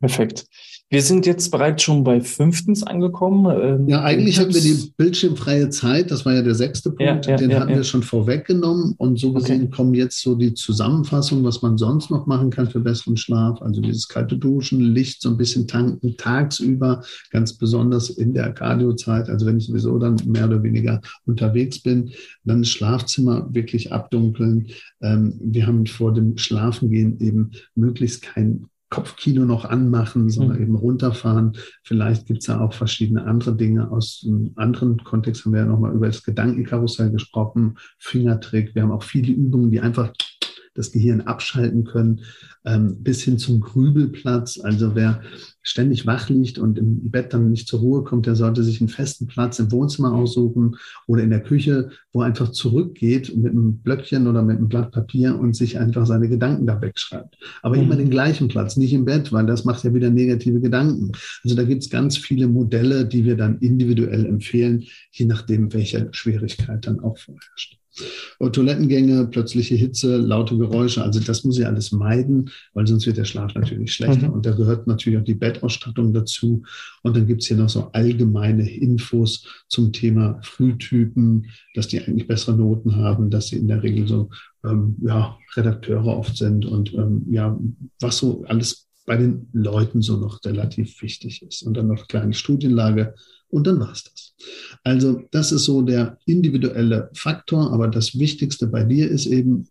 Perfekt. Wir sind jetzt bereits schon bei fünftens angekommen. Ähm, ja, eigentlich hatten wir die bildschirmfreie Zeit, das war ja der sechste Punkt, ja, ja, den ja, hatten wir schon vorweggenommen. Und so gesehen okay. kommen jetzt so die Zusammenfassung, was man sonst noch machen kann für besseren Schlaf. Also dieses kalte Duschen, Licht so ein bisschen tanken, tagsüber, ganz besonders in der Cardiozeit, also wenn ich sowieso dann mehr oder weniger unterwegs bin, dann das Schlafzimmer wirklich abdunkeln. Ähm, wir haben vor dem Schlafengehen eben möglichst kein Kopfkino noch anmachen, sondern mhm. eben runterfahren. Vielleicht gibt es da auch verschiedene andere Dinge. Aus einem anderen Kontext haben wir ja nochmal über das Gedankenkarussell gesprochen, Fingertrick. Wir haben auch viele Übungen, die einfach das Gehirn abschalten können, ähm, bis hin zum Grübelplatz. Also wer ständig wach liegt und im Bett dann nicht zur Ruhe kommt, der sollte sich einen festen Platz im Wohnzimmer aussuchen oder in der Küche, wo er einfach zurückgeht mit einem Blöckchen oder mit einem Blatt Papier und sich einfach seine Gedanken da wegschreibt. Aber mhm. immer den gleichen Platz, nicht im Bett, weil das macht ja wieder negative Gedanken. Also da gibt es ganz viele Modelle, die wir dann individuell empfehlen, je nachdem, welche Schwierigkeit dann auch vorherrscht. Und Toilettengänge, plötzliche Hitze, laute Geräusche, also das muss ich alles meiden, weil sonst wird der Schlaf natürlich schlechter. Mhm. Und da gehört natürlich auch die Bettausstattung dazu. Und dann gibt es hier noch so allgemeine Infos zum Thema Frühtypen, dass die eigentlich bessere Noten haben, dass sie in der Regel so ähm, ja, Redakteure oft sind und ähm, ja, was so alles bei den Leuten so noch relativ wichtig ist. Und dann noch kleine Studienlage und dann war es das. Also das ist so der individuelle Faktor, aber das Wichtigste bei dir ist eben,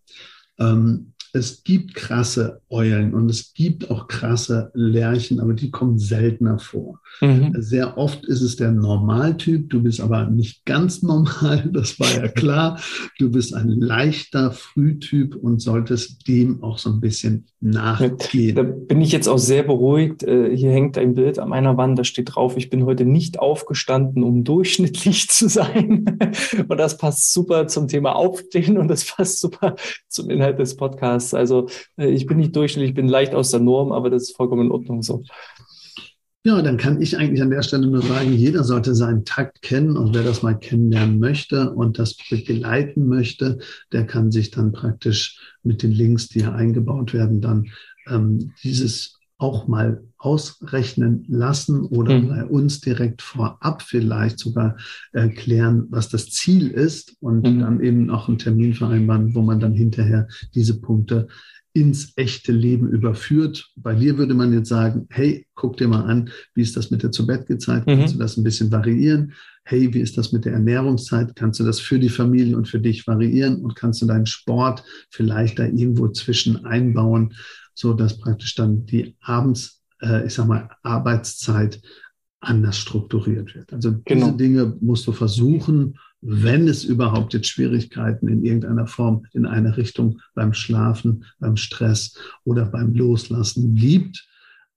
ähm, es gibt krasse Eulen und es gibt auch krasse Lerchen, aber die kommen seltener vor. Mhm. Sehr oft ist es der Normaltyp, du bist aber nicht ganz normal, das war ja klar. Du bist ein leichter Frühtyp und solltest dem auch so ein bisschen nachgehen. Da bin ich jetzt auch sehr beruhigt. Äh, hier hängt ein Bild an meiner Wand, da steht drauf, ich bin heute nicht aufgestanden, um durchschnittlich zu sein. Und das passt super zum Thema Aufstehen und das passt super zum Inhalt des Podcasts. Also äh, ich bin nicht durchschnittlich, ich bin leicht aus der Norm, aber das ist vollkommen in Ordnung so. Ja, dann kann ich eigentlich an der Stelle nur sagen, jeder sollte seinen Takt kennen und wer das mal kennenlernen möchte und das begleiten möchte, der kann sich dann praktisch mit den Links, die hier eingebaut werden, dann ähm, dieses auch mal ausrechnen lassen oder mhm. bei uns direkt vorab vielleicht sogar erklären, was das Ziel ist und mhm. dann eben auch einen Termin vereinbaren, wo man dann hinterher diese Punkte ins echte Leben überführt. Bei dir würde man jetzt sagen, hey, guck dir mal an, wie ist das mit der Zu-Bett-Gezeit? Mhm. Kannst du das ein bisschen variieren? Hey, wie ist das mit der Ernährungszeit? Kannst du das für die Familie und für dich variieren? Und kannst du deinen Sport vielleicht da irgendwo zwischen einbauen, so dass praktisch dann die abends, äh, ich sag mal, Arbeitszeit anders strukturiert wird. Also diese genau. Dinge musst du versuchen, wenn es überhaupt jetzt Schwierigkeiten in irgendeiner Form in eine Richtung beim Schlafen, beim Stress oder beim Loslassen gibt,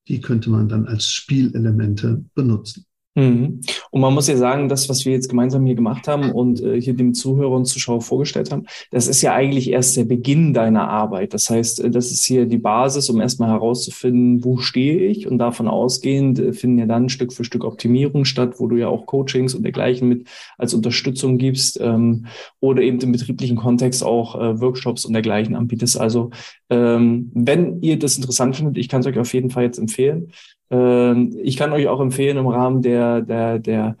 die könnte man dann als Spielelemente benutzen. Mhm. Und man muss ja sagen, das, was wir jetzt gemeinsam hier gemacht haben und äh, hier dem Zuhörer und Zuschauer vorgestellt haben, das ist ja eigentlich erst der Beginn deiner Arbeit. Das heißt, äh, das ist hier die Basis, um erstmal herauszufinden, wo stehe ich und davon ausgehend äh, finden ja dann Stück für Stück Optimierungen statt, wo du ja auch Coachings und dergleichen mit als Unterstützung gibst ähm, oder eben im betrieblichen Kontext auch äh, Workshops und dergleichen anbietest. Also ähm, wenn ihr das interessant findet, ich kann es euch auf jeden Fall jetzt empfehlen. Ähm, ich kann euch auch empfehlen, im Rahmen der, der, der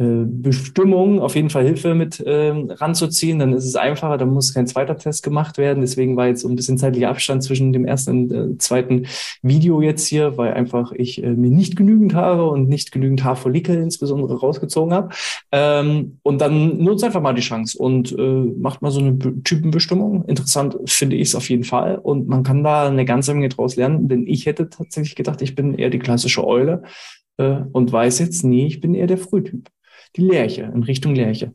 äh, Bestimmung auf jeden Fall Hilfe mit ähm, ranzuziehen. Dann ist es einfacher, dann muss kein zweiter Test gemacht werden. Deswegen war jetzt so ein bisschen zeitlicher Abstand zwischen dem ersten und äh, zweiten Video jetzt hier, weil einfach ich äh, mir nicht genügend Haare und nicht genügend Haarfollikel insbesondere rausgezogen habe. Ähm, und dann nutzt einfach mal die Chance und äh, macht mal so eine Typenbestimmung. Interessant finde ich es auf jeden Fall. Und man kann da eine ganze Menge draus lernen, denn ich hätte tatsächlich gedacht, ich bin eher die klassische Eule äh, und weiß jetzt, nee, ich bin eher der Frühtyp die Lerche, in Richtung Lerche.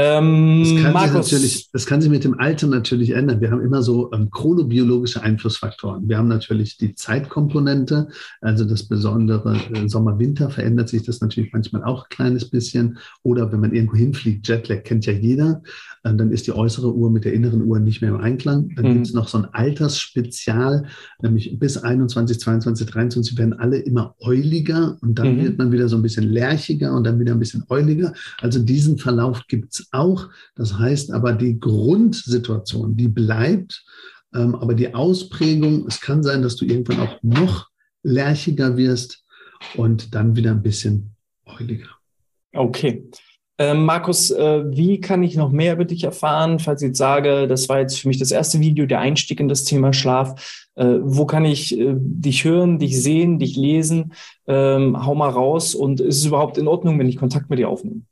Ähm, das, kann Markus. natürlich, das kann sich mit dem Alter natürlich ändern. Wir haben immer so ähm, chronobiologische Einflussfaktoren. Wir haben natürlich die Zeitkomponente, also das besondere äh, Sommer-Winter verändert sich das natürlich manchmal auch ein kleines bisschen. Oder wenn man irgendwo hinfliegt, Jetlag kennt ja jeder, äh, dann ist die äußere Uhr mit der inneren Uhr nicht mehr im Einklang. Dann mhm. gibt es noch so ein Altersspezial, nämlich bis 21, 22, 23 werden alle immer euliger und dann mhm. wird man wieder so ein bisschen lerchiger und dann wieder ein bisschen euliger. Also diesen Verlauf gibt es auch. Das heißt aber, die Grundsituation, die bleibt, ähm, aber die Ausprägung, es kann sein, dass du irgendwann auch noch lerchiger wirst und dann wieder ein bisschen heuliger. Okay. Ähm, Markus, äh, wie kann ich noch mehr über dich erfahren, falls ich jetzt sage, das war jetzt für mich das erste Video, der Einstieg in das Thema Schlaf. Äh, wo kann ich äh, dich hören, dich sehen, dich lesen? Ähm, hau mal raus und ist es überhaupt in Ordnung, wenn ich Kontakt mit dir aufnehme?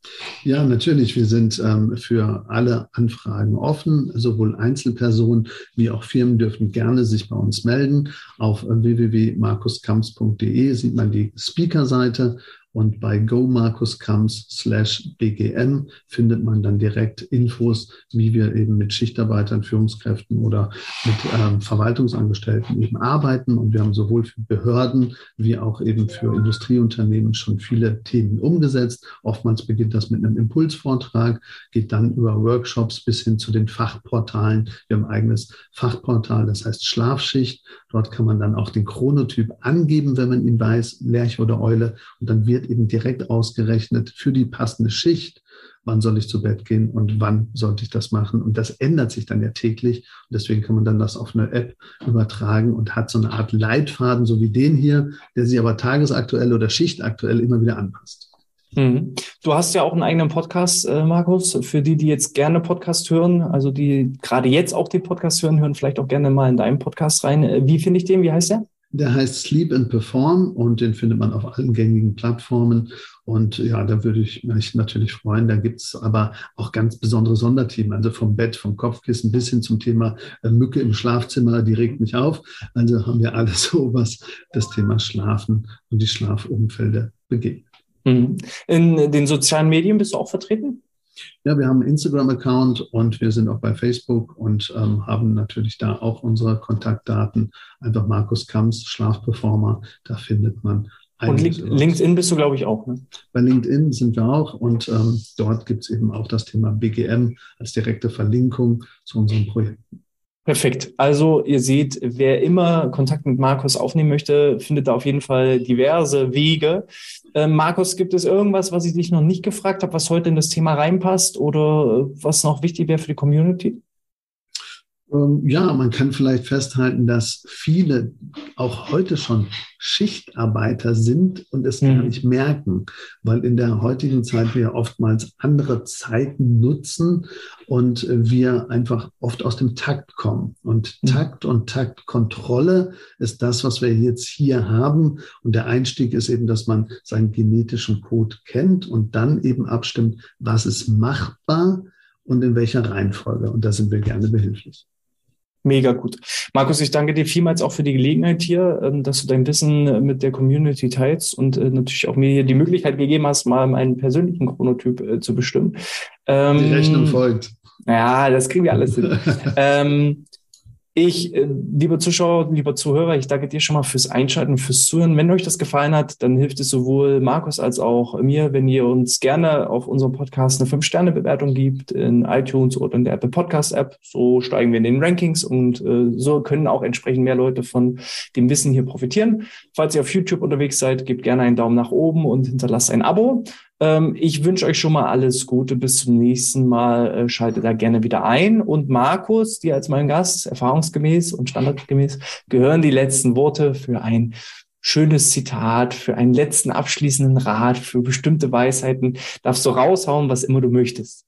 Ja, natürlich. Wir sind ähm, für alle Anfragen offen. Sowohl Einzelpersonen wie auch Firmen dürfen gerne sich bei uns melden. Auf www.markuskamps.de sieht man die Speaker-Seite und bei gomarkuskamps slash bgm findet man dann direkt Infos, wie wir eben mit Schichtarbeitern, Führungskräften oder mit ähm, Verwaltungsangestellten eben arbeiten. Und wir haben sowohl für Behörden wie auch eben für Industrieunternehmen schon viele Themen umgesetzt. Oftmals beginnt das mit einem Impulsvortrag, geht dann über Workshops bis hin zu den Fachportalen. Wir haben ein eigenes Fachportal, das heißt Schlafschicht. Dort kann man dann auch den Chronotyp angeben, wenn man ihn weiß, Lerche oder Eule. Und dann wird eben direkt ausgerechnet für die passende Schicht, wann soll ich zu Bett gehen und wann sollte ich das machen. Und das ändert sich dann ja täglich. Und deswegen kann man dann das auf eine App übertragen und hat so eine Art Leitfaden, so wie den hier, der sich aber tagesaktuell oder schichtaktuell immer wieder anpasst. Mhm. Du hast ja auch einen eigenen Podcast, äh, Markus. Für die, die jetzt gerne Podcast hören, also die gerade jetzt auch den Podcast hören, hören vielleicht auch gerne mal in deinen Podcast rein. Äh, wie finde ich den? Wie heißt der? Der heißt Sleep and Perform und den findet man auf allen gängigen Plattformen. Und ja, da würde ich mich natürlich freuen. Da gibt es aber auch ganz besondere Sonderthemen, also vom Bett, vom Kopfkissen bis hin zum Thema äh, Mücke im Schlafzimmer, die regt mich auf. Also haben wir alles so, was das Thema Schlafen und die Schlafumfelder begeht. Mhm. In den sozialen Medien bist du auch vertreten? Ja, wir haben einen Instagram-Account und wir sind auch bei Facebook und ähm, haben natürlich da auch unsere Kontaktdaten. Einfach Markus Kamps, Schlafperformer, da findet man. Und LinkedIn bist du, glaube ich, auch. Ne? Bei LinkedIn sind wir auch und ähm, dort gibt es eben auch das Thema BGM als direkte Verlinkung zu unseren Projekten. Perfekt. Also ihr seht, wer immer Kontakt mit Markus aufnehmen möchte, findet da auf jeden Fall diverse Wege. Äh, Markus, gibt es irgendwas, was ich dich noch nicht gefragt habe, was heute in das Thema reinpasst oder was noch wichtig wäre für die Community? Ähm, ja, man kann vielleicht festhalten, dass viele auch heute schon Schichtarbeiter sind und es mhm. gar nicht merken, weil in der heutigen Zeit wir oftmals andere Zeiten nutzen und wir einfach oft aus dem Takt kommen. Und mhm. Takt und Taktkontrolle ist das, was wir jetzt hier haben. Und der Einstieg ist eben, dass man seinen genetischen Code kennt und dann eben abstimmt, was ist machbar und in welcher Reihenfolge. Und da sind wir gerne behilflich. Mega gut. Markus, ich danke dir vielmals auch für die Gelegenheit hier, ähm, dass du dein Wissen äh, mit der Community teilst und äh, natürlich auch mir hier die Möglichkeit gegeben hast, mal meinen persönlichen Chronotyp äh, zu bestimmen. Die Rechnung folgt. Ja, das kriegen wir alles hin. ähm, ich, äh, liebe Zuschauer, lieber Zuhörer, ich danke dir schon mal fürs Einschalten, fürs Zuhören. Wenn euch das gefallen hat, dann hilft es sowohl Markus als auch mir, wenn ihr uns gerne auf unserem Podcast eine 5-Sterne-Bewertung gibt in iTunes oder in der Apple Podcast-App. So steigen wir in den Rankings und äh, so können auch entsprechend mehr Leute von dem Wissen hier profitieren. Falls ihr auf YouTube unterwegs seid, gebt gerne einen Daumen nach oben und hinterlasst ein Abo. Ähm, ich wünsche euch schon mal alles Gute. Bis zum nächsten Mal. Äh, schaltet da gerne wieder ein. Und Markus, dir als mein Gast, erfahrungsgemäß und standardgemäß, gehören die letzten Worte für ein schönes Zitat, für einen letzten abschließenden Rat, für bestimmte Weisheiten. Darfst du raushauen, was immer du möchtest.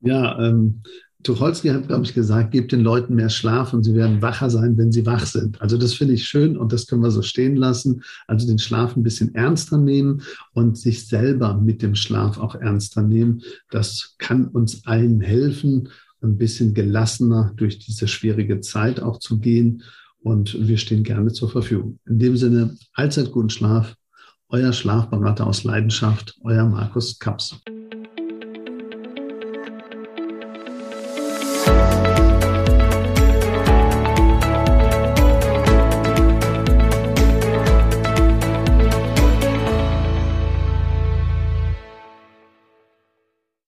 Ja, ähm, Tucholsky hat, glaube ich, gesagt, gebt den Leuten mehr Schlaf und sie werden wacher sein, wenn sie wach sind. Also das finde ich schön und das können wir so stehen lassen. Also den Schlaf ein bisschen ernster nehmen und sich selber mit dem Schlaf auch ernster nehmen. Das kann uns allen helfen, ein bisschen gelassener durch diese schwierige Zeit auch zu gehen. Und wir stehen gerne zur Verfügung. In dem Sinne, allzeit guten Schlaf. Euer Schlafberater aus Leidenschaft, euer Markus Kaps.